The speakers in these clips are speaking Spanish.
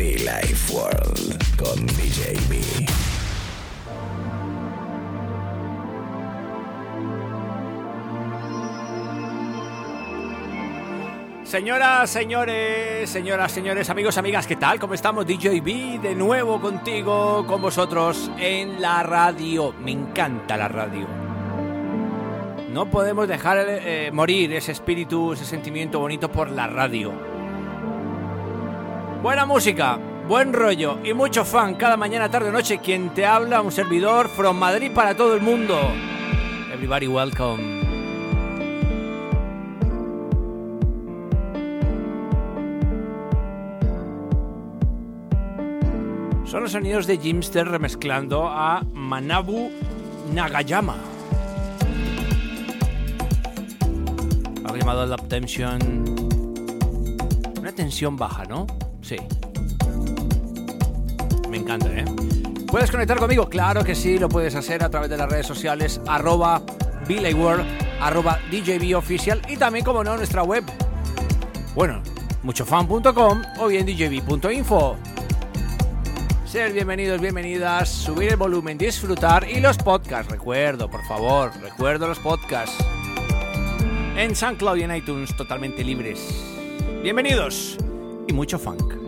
Life World con DJ B. Señoras, señores, señoras, señores, amigos, amigas, ¿qué tal? ¿Cómo estamos? DJ B de nuevo contigo, con vosotros en la radio. Me encanta la radio. No podemos dejar eh, morir ese espíritu, ese sentimiento bonito por la radio. Buena música, buen rollo y mucho fan cada mañana, tarde o noche. Quien te habla, un servidor from Madrid para todo el mundo. Everybody welcome. Son los sonidos de Jimster remezclando a Manabu Nagayama. Algo llamado Lap Tension. Una tensión baja, ¿no? Sí. Me encanta, ¿eh? ¿Puedes conectar conmigo? Claro que sí, lo puedes hacer a través de las redes sociales arroba World, arroba Oficial y también, como no, nuestra web. Bueno, muchofan.com o bien djb.info. Ser bienvenidos, bienvenidas, subir el volumen, disfrutar y los podcasts, recuerdo, por favor, recuerdo los podcasts. En SoundCloud y en iTunes totalmente libres. Bienvenidos y mucho funk.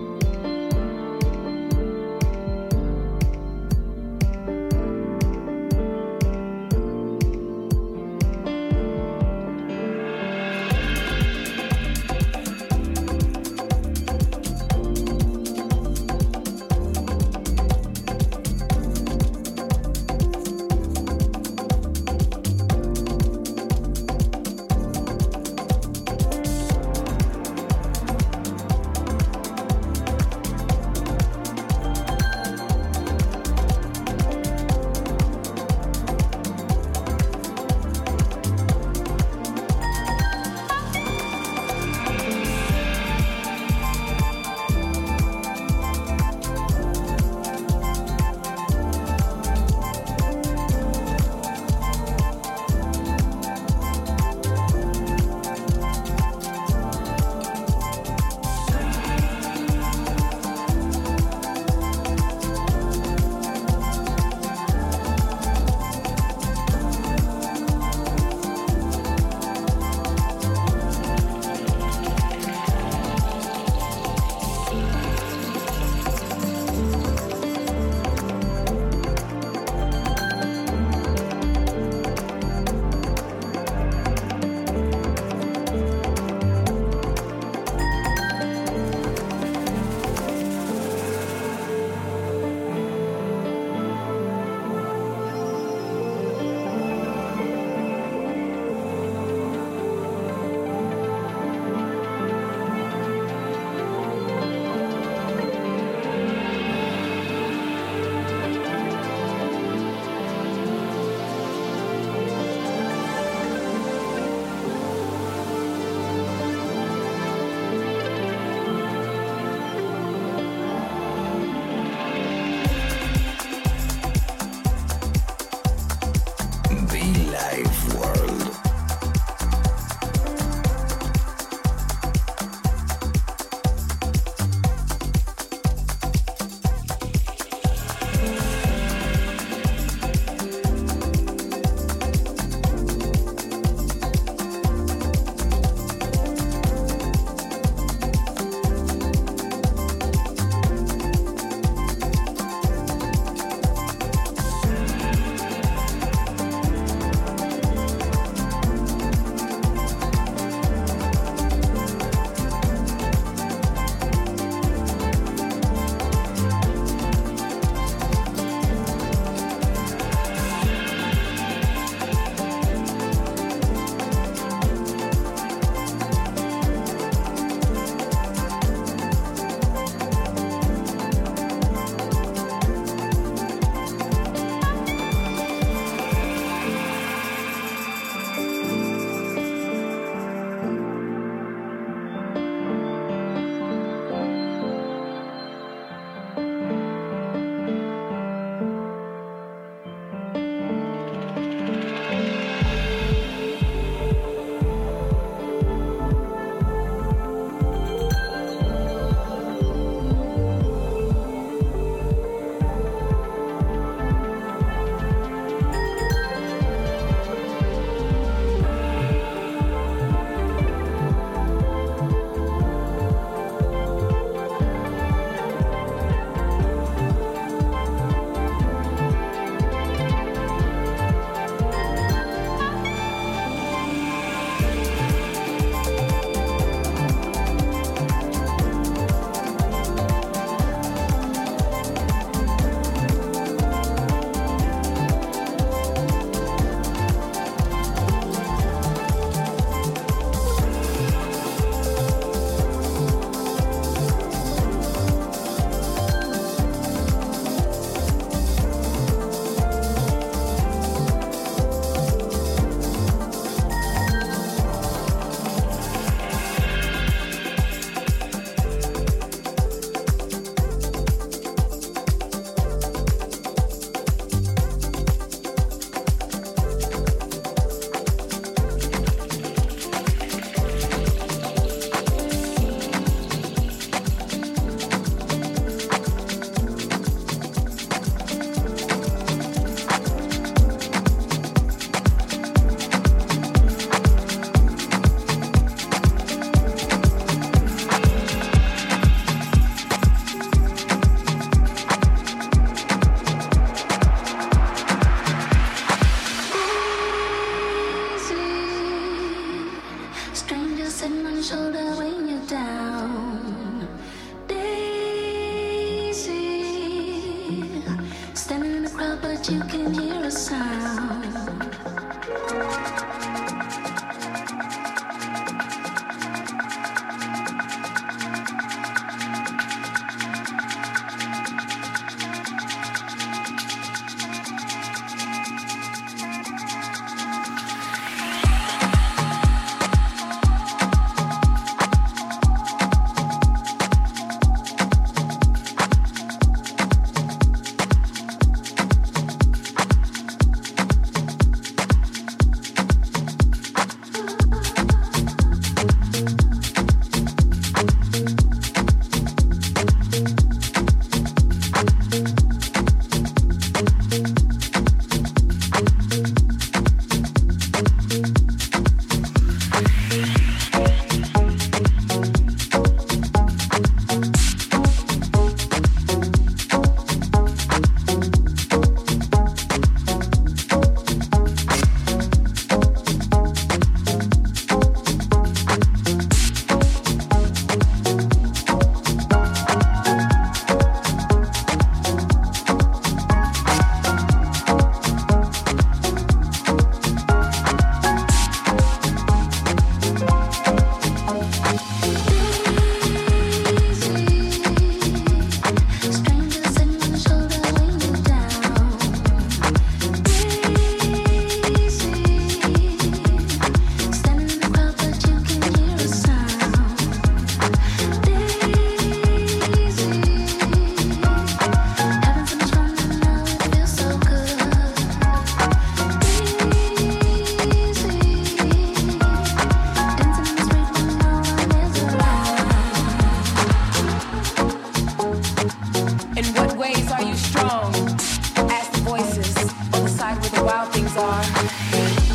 far.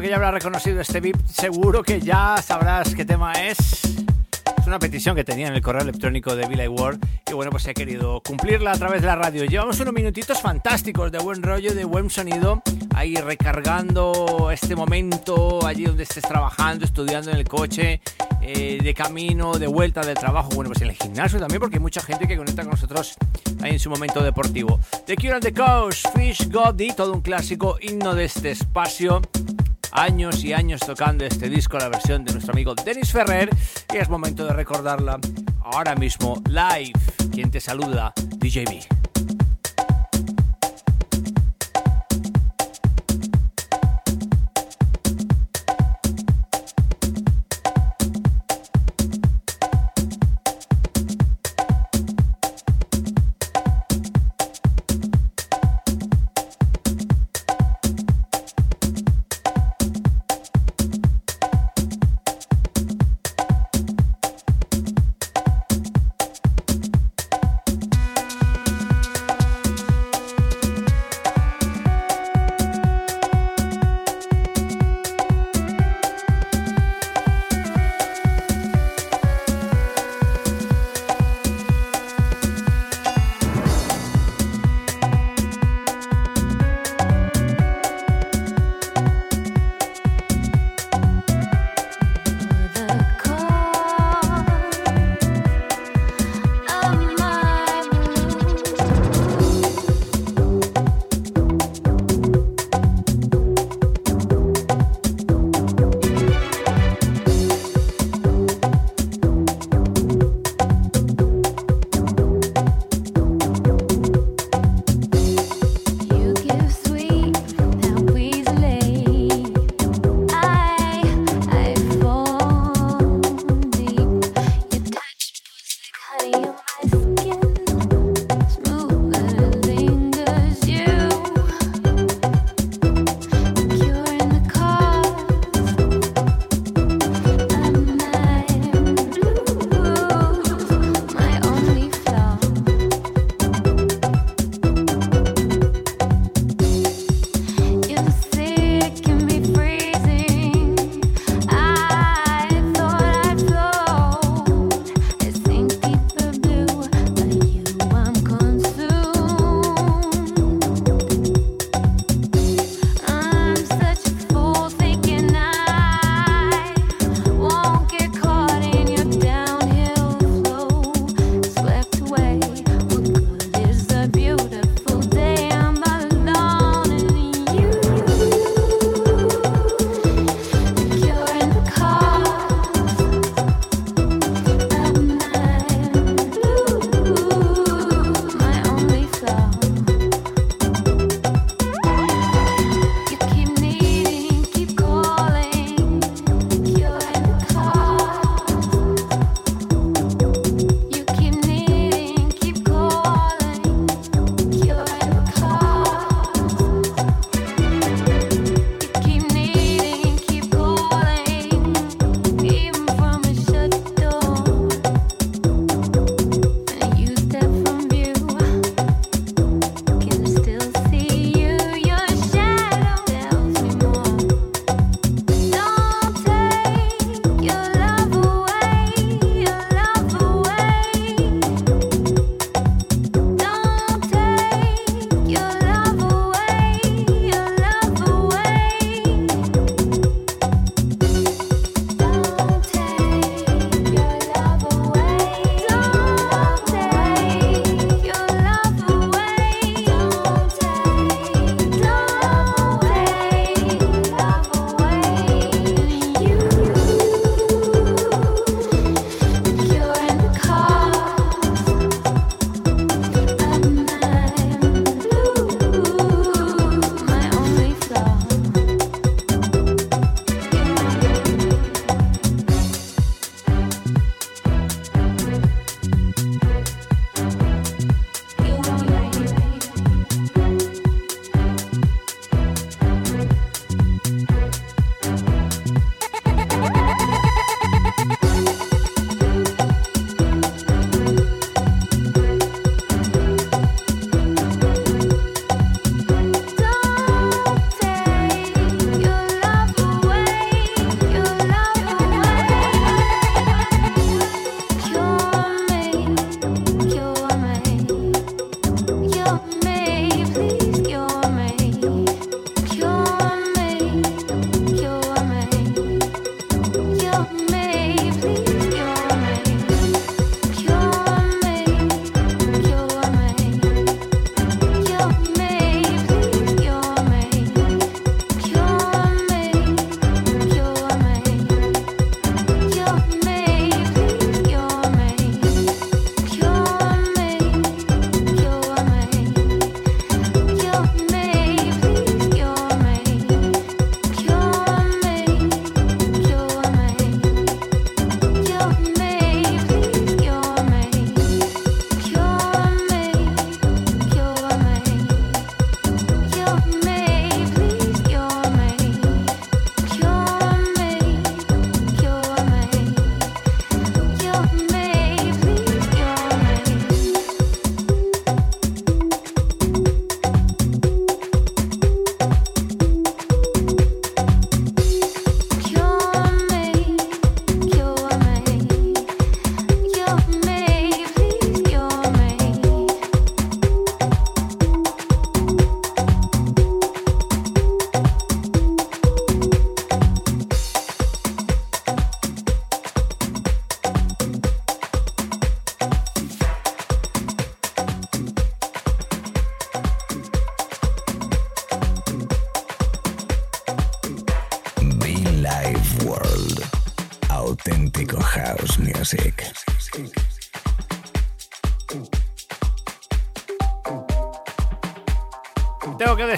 Seguro que ya habrás reconocido este beat, seguro que ya sabrás qué tema es. Es una petición que tenía en el correo electrónico de Billy Ward y bueno, pues he querido cumplirla a través de la radio. Llevamos unos minutitos fantásticos de buen rollo, de buen sonido, ahí recargando este momento allí donde estés trabajando, estudiando en el coche, eh, de camino, de vuelta del trabajo, bueno, pues en el gimnasio también, porque hay mucha gente que conecta con nosotros ahí en su momento deportivo. The Cure and the Coast, Fish Goddy, todo un clásico himno de este espacio años y años tocando este disco, la versión de nuestro amigo Dennis Ferrer, y es momento de recordarla ahora mismo live. Quien te saluda, DJB.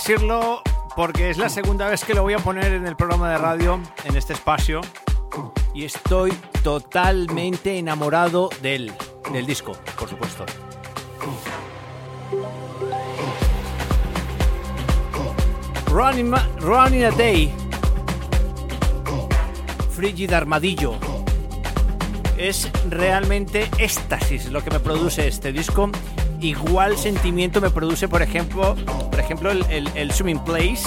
Decirlo porque es la segunda vez que lo voy a poner en el programa de radio, en este espacio, y estoy totalmente enamorado del, del disco, por supuesto. Running, Running a Day, Frigid Armadillo. Es realmente éxtasis lo que me produce este disco. Igual sentimiento me produce, por ejemplo, por ejemplo el, el, Swimming Place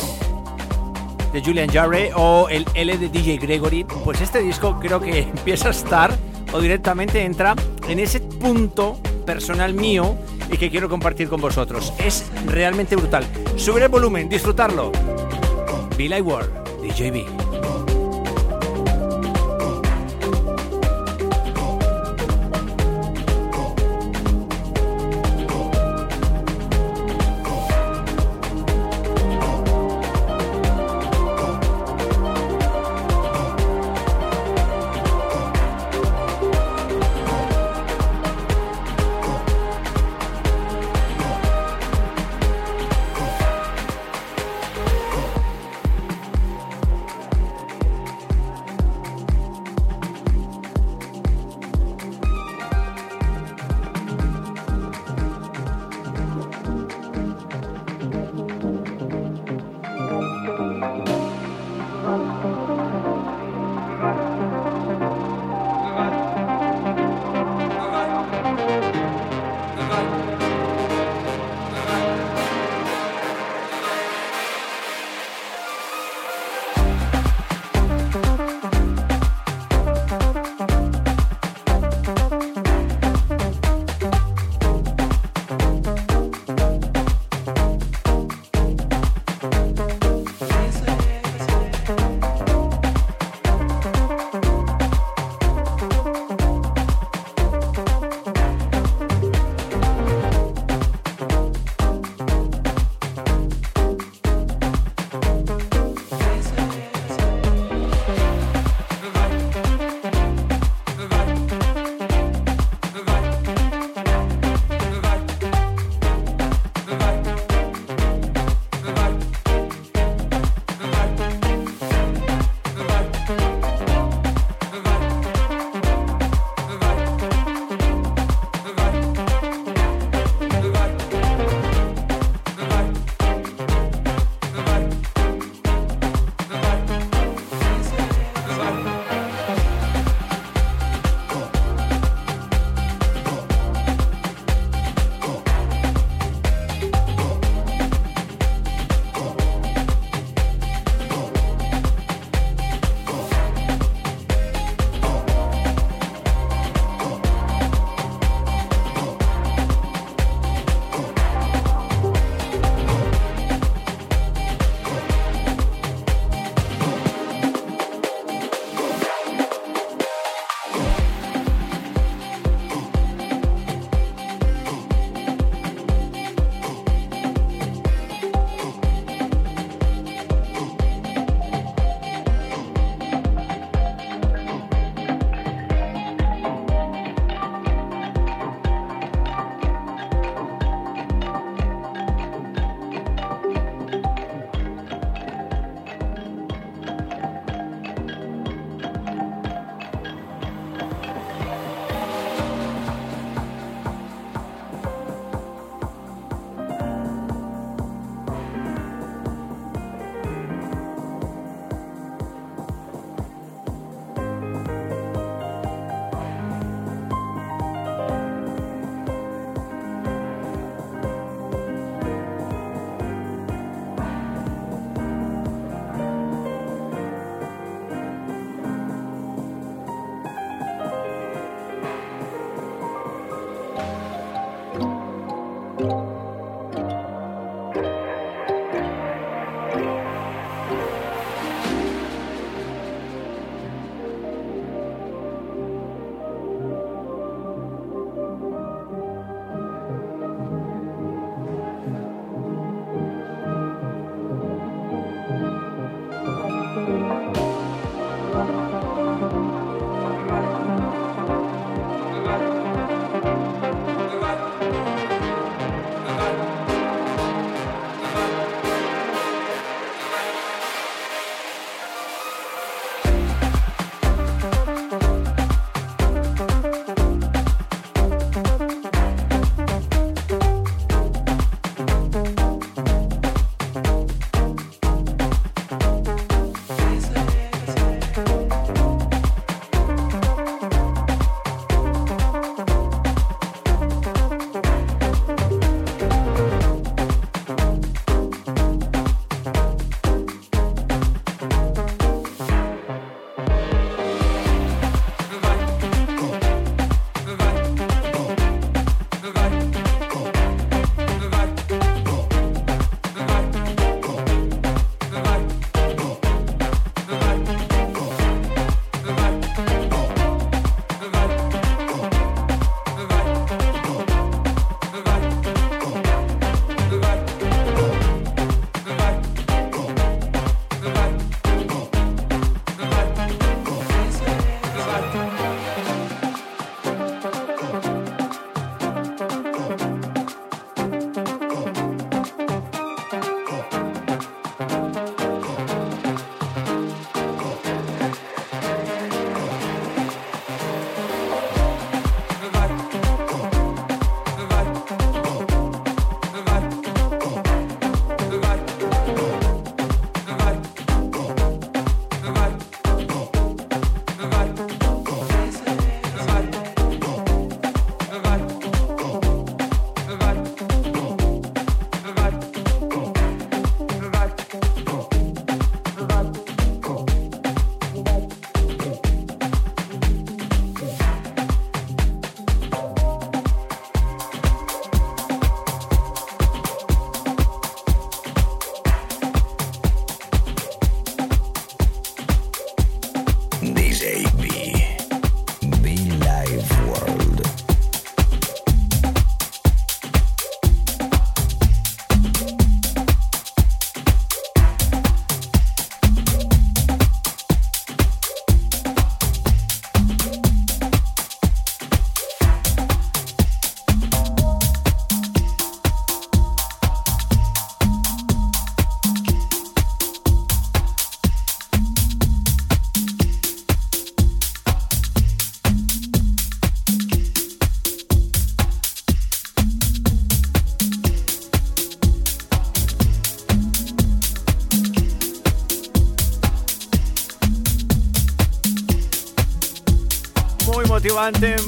de Julian Jarre o el L de DJ Gregory. Pues este disco creo que empieza a estar o directamente entra en ese punto personal mío y que quiero compartir con vosotros. Es realmente brutal. Subir el volumen, disfrutarlo. Like World, DJB.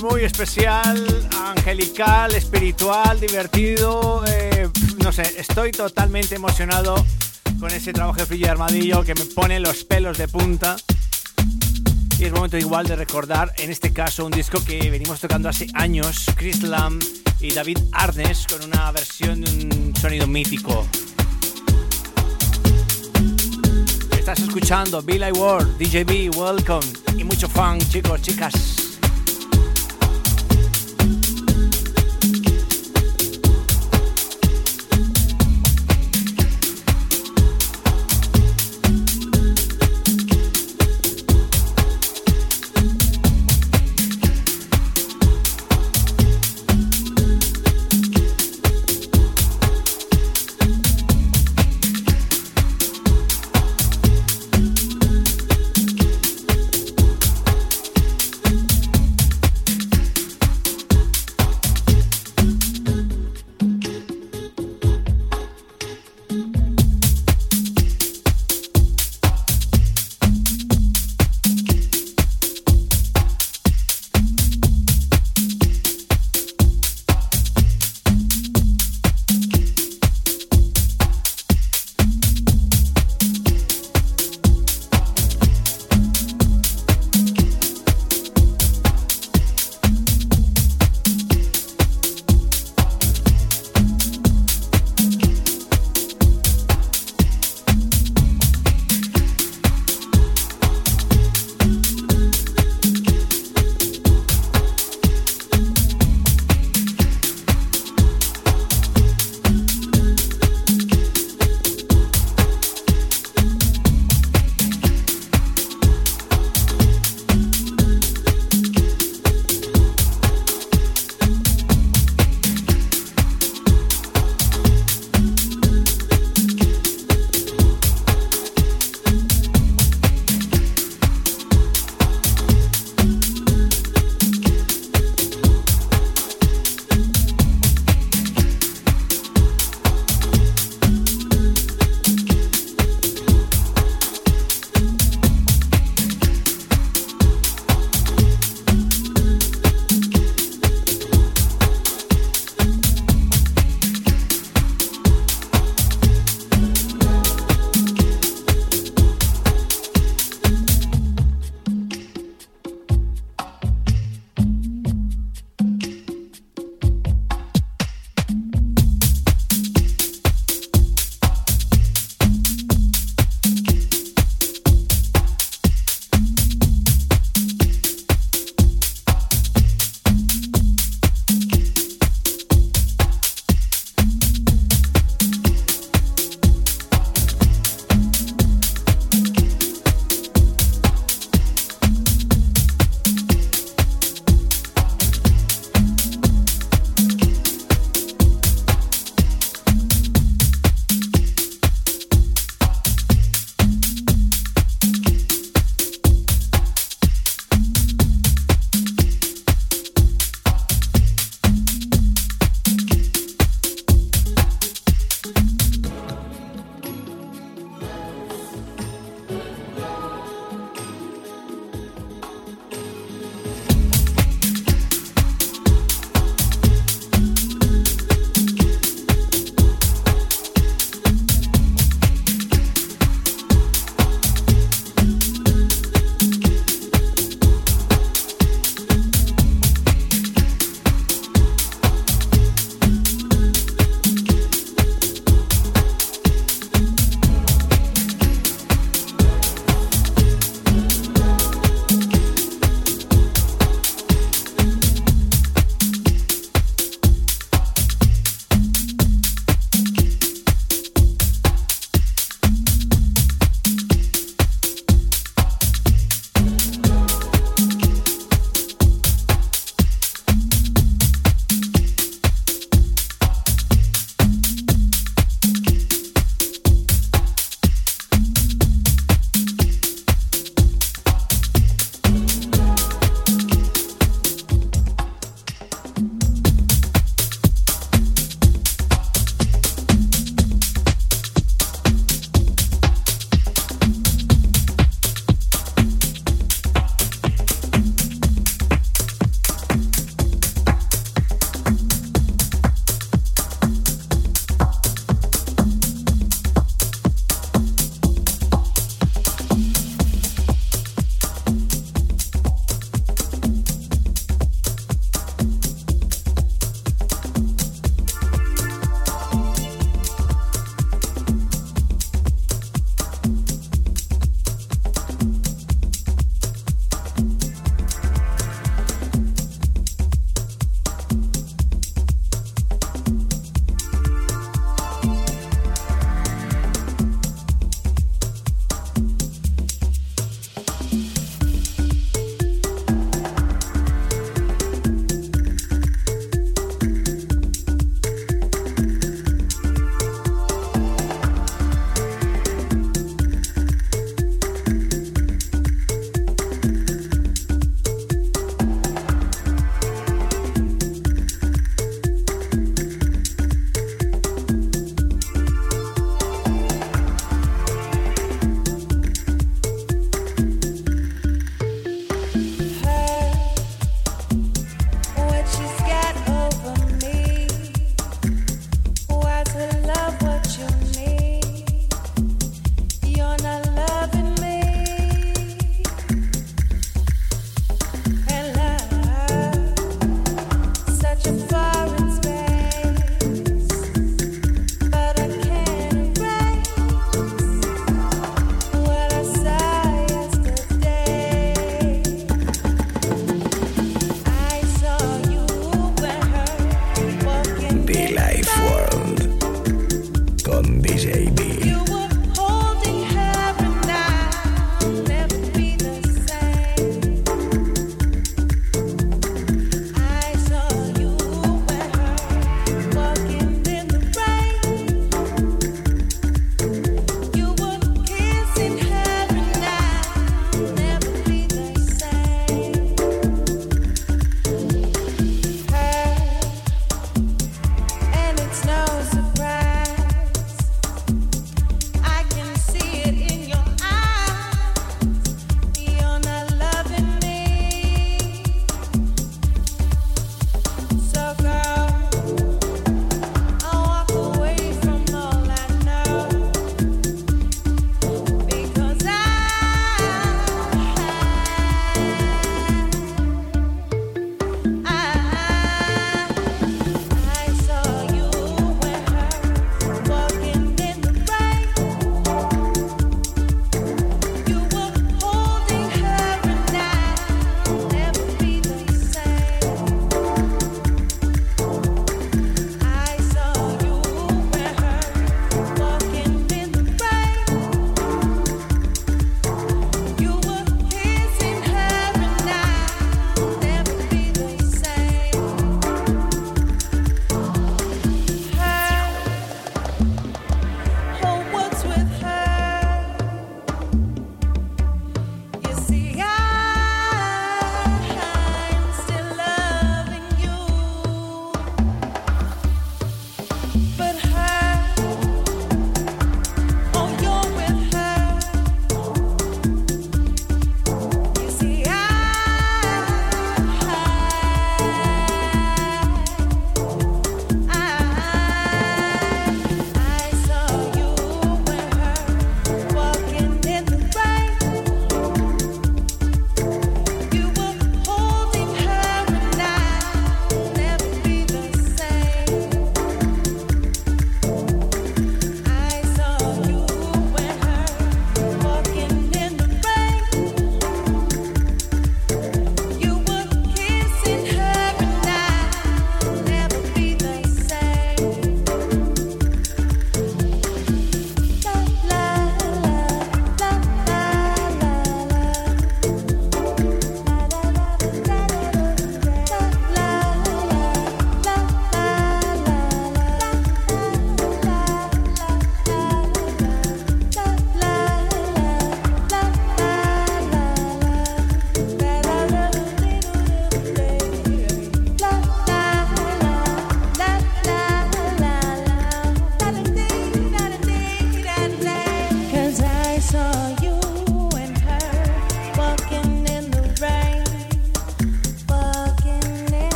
Muy especial, angelical, espiritual, divertido. Eh, no sé, estoy totalmente emocionado con ese trabajo de Frilla Armadillo que me pone los pelos de punta. Y es momento igual de recordar, en este caso, un disco que venimos tocando hace años, Chris Lamb y David Arnes, con una versión de un sonido mítico. Estás escuchando Billy Ward, DJB, welcome y mucho fan, chicos, chicas.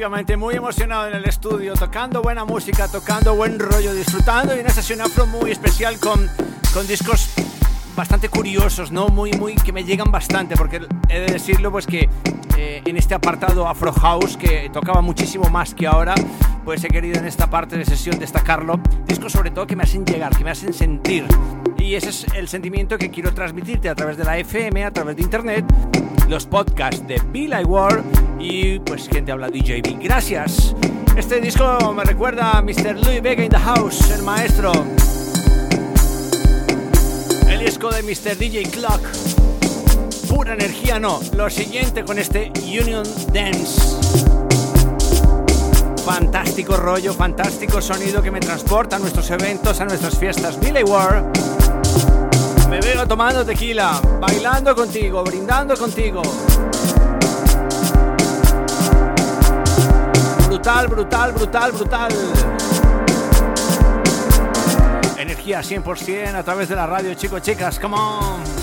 Efectivamente, muy emocionado en el estudio, tocando buena música, tocando buen rollo, disfrutando de una sesión afro muy especial con, con discos bastante curiosos, ¿no? Muy, muy, que me llegan bastante, porque he de decirlo, pues que eh, en este apartado Afro House, que tocaba muchísimo más que ahora, pues he querido en esta parte de sesión destacarlo. Discos sobre todo que me hacen llegar, que me hacen sentir. Y ese es el sentimiento que quiero transmitirte a través de la FM, a través de internet, los podcasts de Bill World y pues quien te habla DJB. Gracias. Este disco me recuerda a Mr. Louis Vega in the House, el maestro. El disco de Mr. DJ Clock. Pura energía, no. Lo siguiente con este Union Dance. Fantástico rollo, fantástico sonido que me transporta a nuestros eventos, a nuestras fiestas. Billy Ward. Me veo tomando tequila, bailando contigo, brindando contigo. Brutal, brutal, brutal, brutal. Energía 100% a través de la radio, chicos, chicas, come on.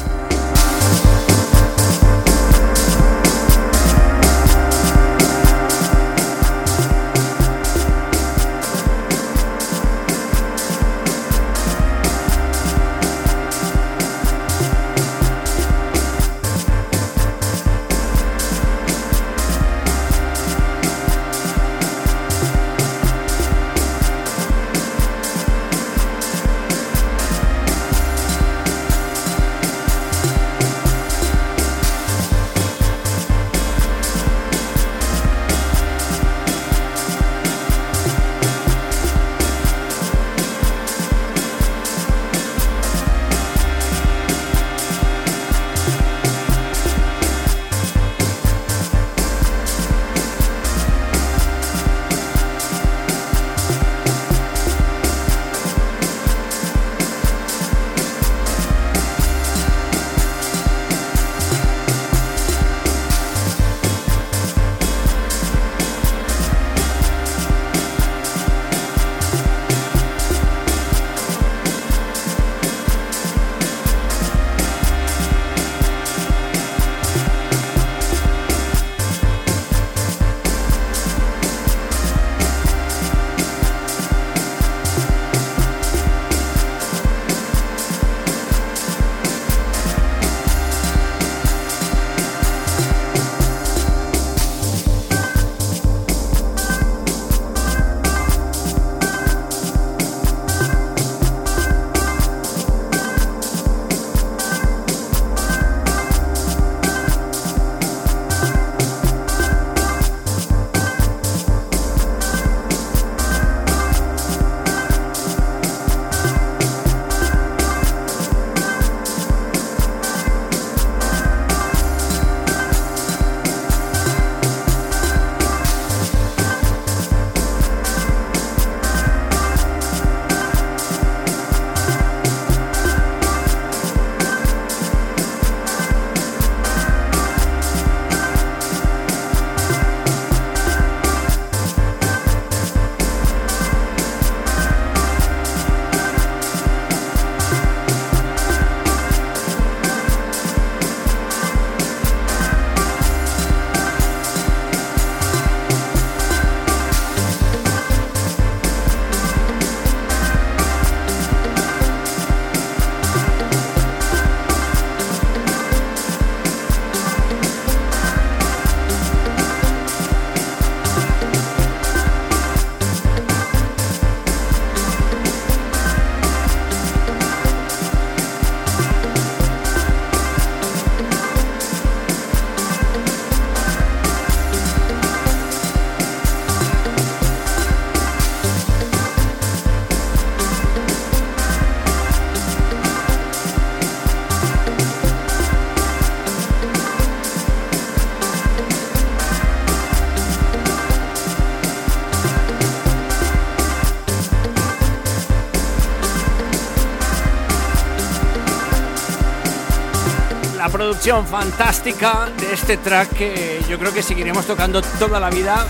Producción fantástica de este track que yo creo que seguiremos tocando toda la vida.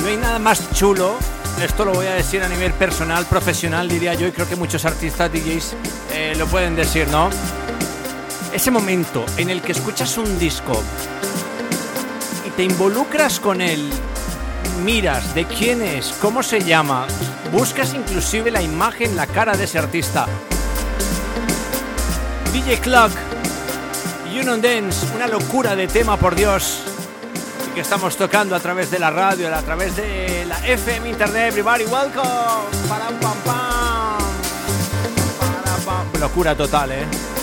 No hay nada más chulo, esto lo voy a decir a nivel personal, profesional diría yo, y creo que muchos artistas DJs eh, lo pueden decir, ¿no? Ese momento en el que escuchas un disco y te involucras con él miras de quién es, cómo se llama, buscas inclusive la imagen, la cara de ese artista. DJ Clock, Union Dance, una locura de tema, por Dios, que estamos tocando a través de la radio, a través de la FM Internet. Everybody, welcome. Para pam pam. Para pam. Locura total, eh.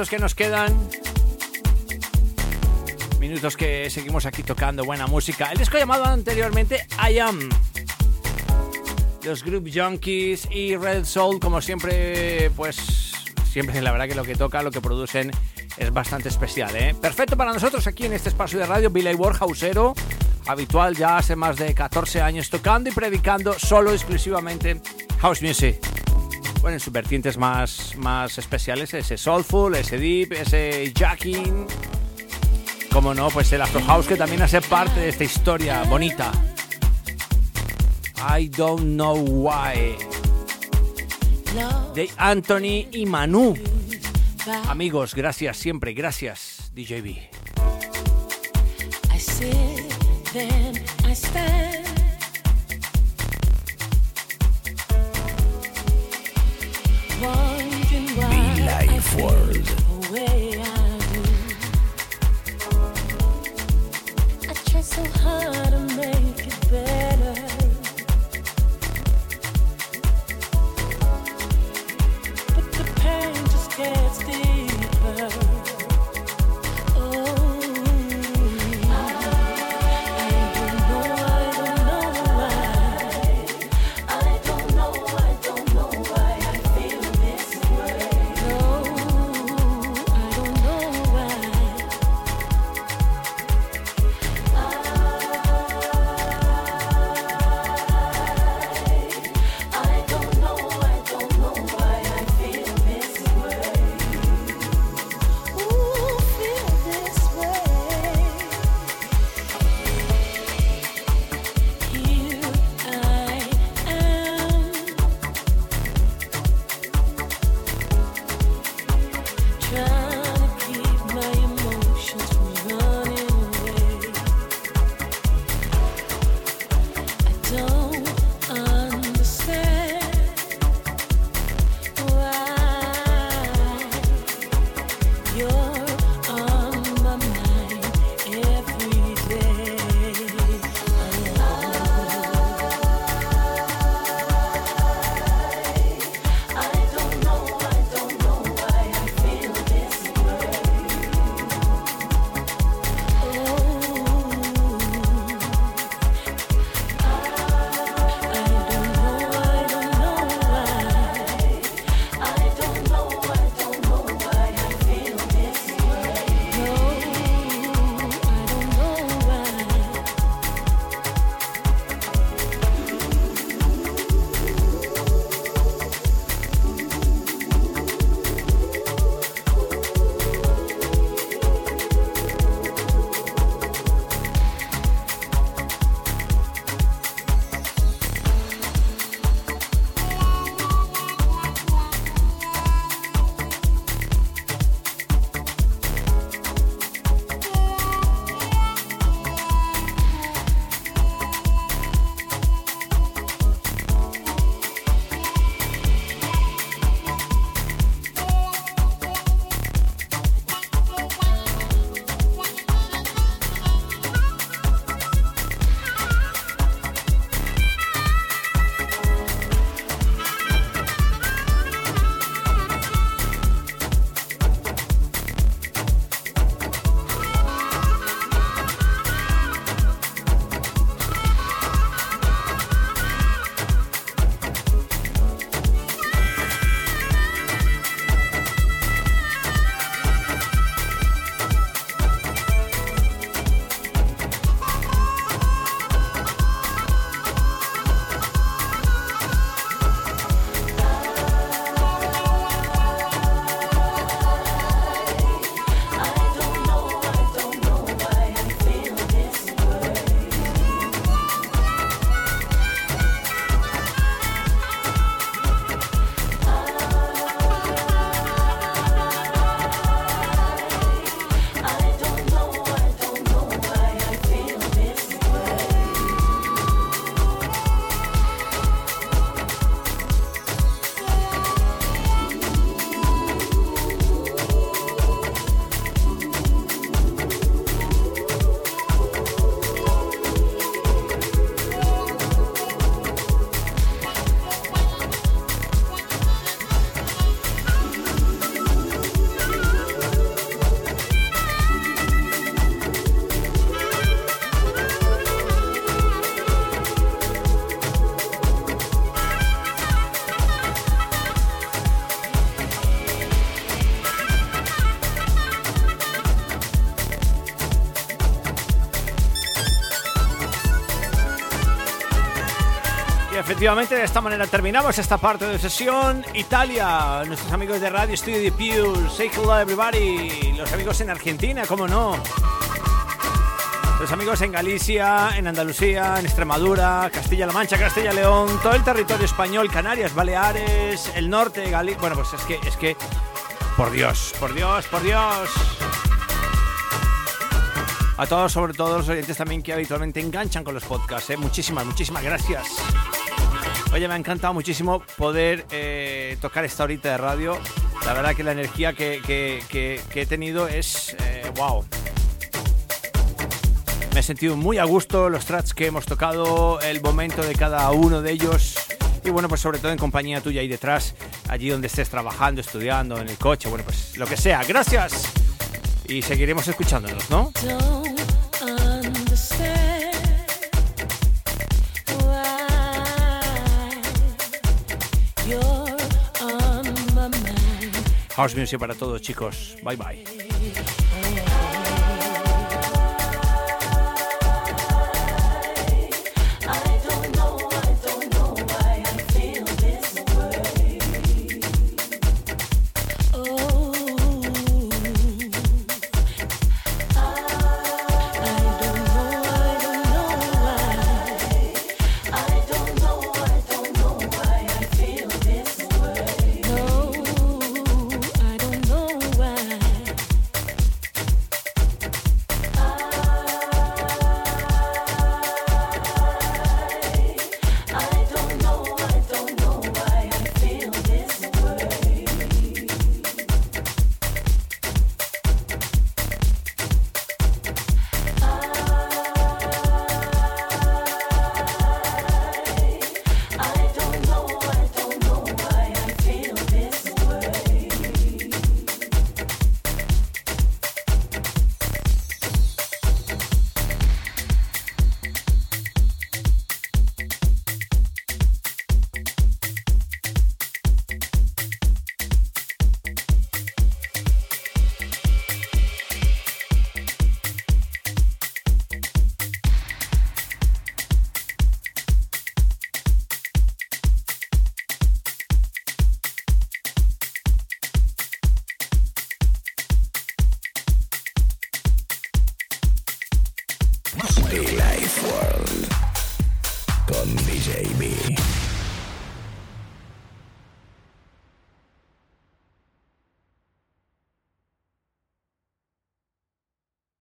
Minutos que nos quedan. Minutos que seguimos aquí tocando buena música. El disco llamado anteriormente I Am. Los Group Junkies y Red Soul, como siempre, pues siempre la verdad que lo que toca, lo que producen es bastante especial. ¿eh? Perfecto para nosotros aquí en este espacio de radio, Billy Warhausero, habitual ya hace más de 14 años tocando y predicando solo exclusivamente house music bueno, en sus vertientes más, más especiales, ese soulful, ese deep, ese jacking. Como no, pues el Afro House que también hace parte de esta historia bonita. I don't know why. De Anthony y Manu. Amigos, gracias siempre, gracias, DJB. I. so hard to make efectivamente, de esta manera terminamos esta parte de sesión. Italia, nuestros amigos de Radio Studio de Pew, say hello everybody. Los amigos en Argentina, cómo no. Los amigos en Galicia, en Andalucía, en Extremadura, Castilla-La Mancha, Castilla-León, todo el territorio español, Canarias, Baleares, el norte Galicia. Bueno, pues es que, es que, por Dios, por Dios, por Dios. A todos, sobre todo los oyentes también que habitualmente enganchan con los podcasts. ¿eh? Muchísimas, muchísimas gracias. Oye, me ha encantado muchísimo poder eh, tocar esta horita de radio. La verdad que la energía que, he tenido es wow. Eh, me he sentido muy a gusto los tracks que hemos tocado, el momento de cada uno de ellos. Y bueno, pues sobre todo en compañía tuya ahí detrás, allí donde estés trabajando, estudiando, en el coche, bueno, pues lo que sea. Gracias y seguiremos escuchándonos, ¿no? House Music para todos, chicos. Bye bye.